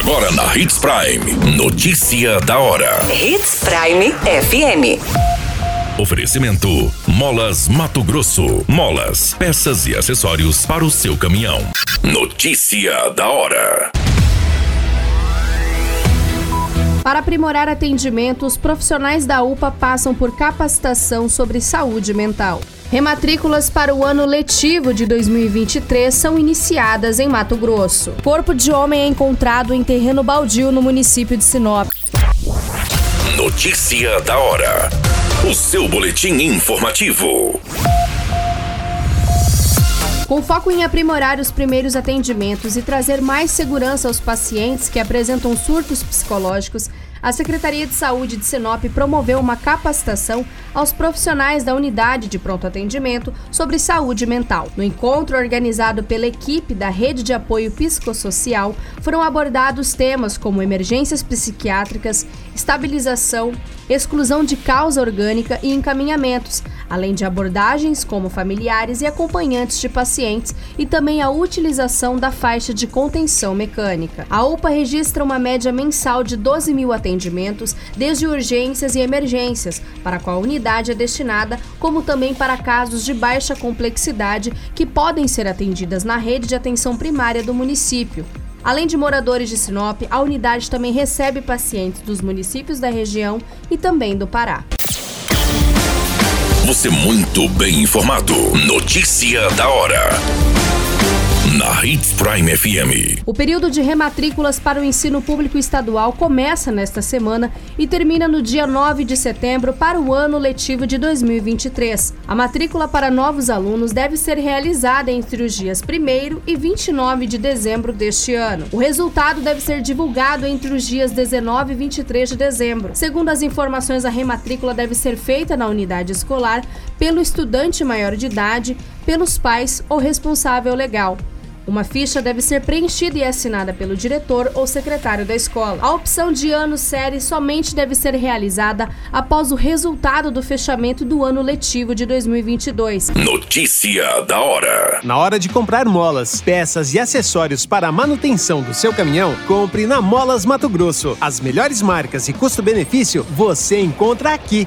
Agora na Hits Prime. Notícia da hora. Hits Prime FM. Oferecimento: Molas Mato Grosso. Molas, peças e acessórios para o seu caminhão. Notícia da hora. Para aprimorar atendimento, os profissionais da UPA passam por capacitação sobre saúde mental. Rematrículas para o ano letivo de 2023 são iniciadas em Mato Grosso. Corpo de homem é encontrado em terreno baldio no município de Sinop. Notícia da hora. O seu boletim informativo. Com foco em aprimorar os primeiros atendimentos e trazer mais segurança aos pacientes que apresentam surtos psicológicos, a Secretaria de Saúde de Sinop promoveu uma capacitação aos profissionais da unidade de pronto atendimento sobre saúde mental. No encontro organizado pela equipe da Rede de Apoio Psicossocial, foram abordados temas como emergências psiquiátricas, estabilização, exclusão de causa orgânica e encaminhamentos, além de abordagens como familiares e acompanhantes de pacientes e também a utilização da faixa de contenção mecânica. A UPA registra uma média mensal de 12 mil atendimentos, desde urgências e emergências, para qual a unidade é destinada, como também para casos de baixa complexidade que podem ser atendidas na rede de atenção primária do município. Além de moradores de Sinop, a unidade também recebe pacientes dos municípios da região e também do Pará. Você muito bem informado. Notícia da hora na Hits Prime FM. O período de rematrículas para o ensino público estadual começa nesta semana e termina no dia 9 de setembro para o ano letivo de 2023. A matrícula para novos alunos deve ser realizada entre os dias 1 e 29 de dezembro deste ano. O resultado deve ser divulgado entre os dias 19 e 23 de dezembro. Segundo as informações, a rematrícula deve ser feita na unidade escolar pelo estudante maior de idade, pelos pais ou responsável legal. Uma ficha deve ser preenchida e assinada pelo diretor ou secretário da escola. A opção de ano série somente deve ser realizada após o resultado do fechamento do ano letivo de 2022. Notícia da hora. Na hora de comprar molas, peças e acessórios para a manutenção do seu caminhão, compre na Molas Mato Grosso. As melhores marcas e custo-benefício você encontra aqui.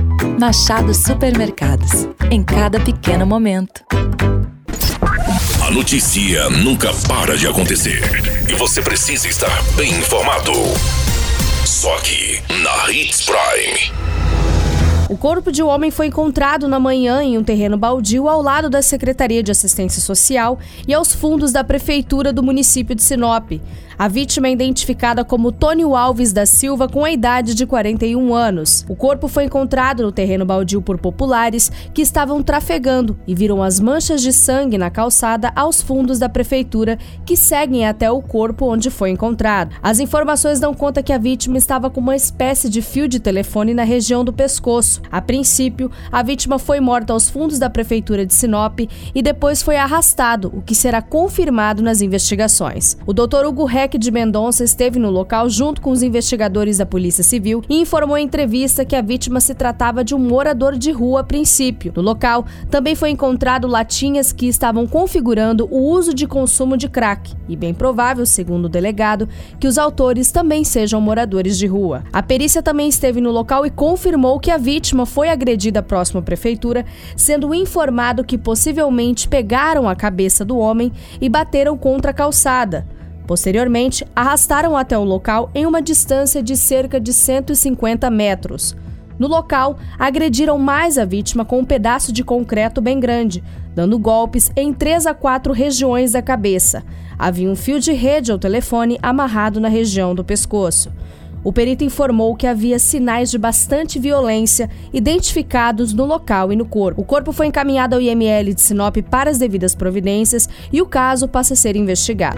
Machado Supermercados. Em cada pequeno momento. A notícia nunca para de acontecer. E você precisa estar bem informado. Só aqui, na Hits Prime. O corpo de um homem foi encontrado na manhã em um terreno baldio ao lado da Secretaria de Assistência Social e aos fundos da Prefeitura do município de Sinop. A vítima é identificada como Tônio Alves da Silva, com a idade de 41 anos. O corpo foi encontrado no terreno baldio por populares que estavam trafegando e viram as manchas de sangue na calçada aos fundos da prefeitura que seguem até o corpo onde foi encontrado. As informações dão conta que a vítima estava com uma espécie de fio de telefone na região do pescoço. A princípio, a vítima foi morta aos fundos da prefeitura de Sinop e depois foi arrastado, o que será confirmado nas investigações. O Dr. Hugo Reck de Mendonça esteve no local junto com os investigadores da Polícia Civil e informou em entrevista que a vítima se tratava de um morador de rua a princípio. No local, também foi encontrado latinhas que estavam configurando o uso de consumo de crack, e bem provável, segundo o delegado, que os autores também sejam moradores de rua. A perícia também esteve no local e confirmou que a vítima foi agredida próximo à prefeitura, sendo informado que possivelmente pegaram a cabeça do homem e bateram contra a calçada. Posteriormente, arrastaram até o local em uma distância de cerca de 150 metros. No local, agrediram mais a vítima com um pedaço de concreto bem grande, dando golpes em três a quatro regiões da cabeça. Havia um fio de rede ao telefone amarrado na região do pescoço. O perito informou que havia sinais de bastante violência identificados no local e no corpo. O corpo foi encaminhado ao IML de Sinop para as devidas providências e o caso passa a ser investigado.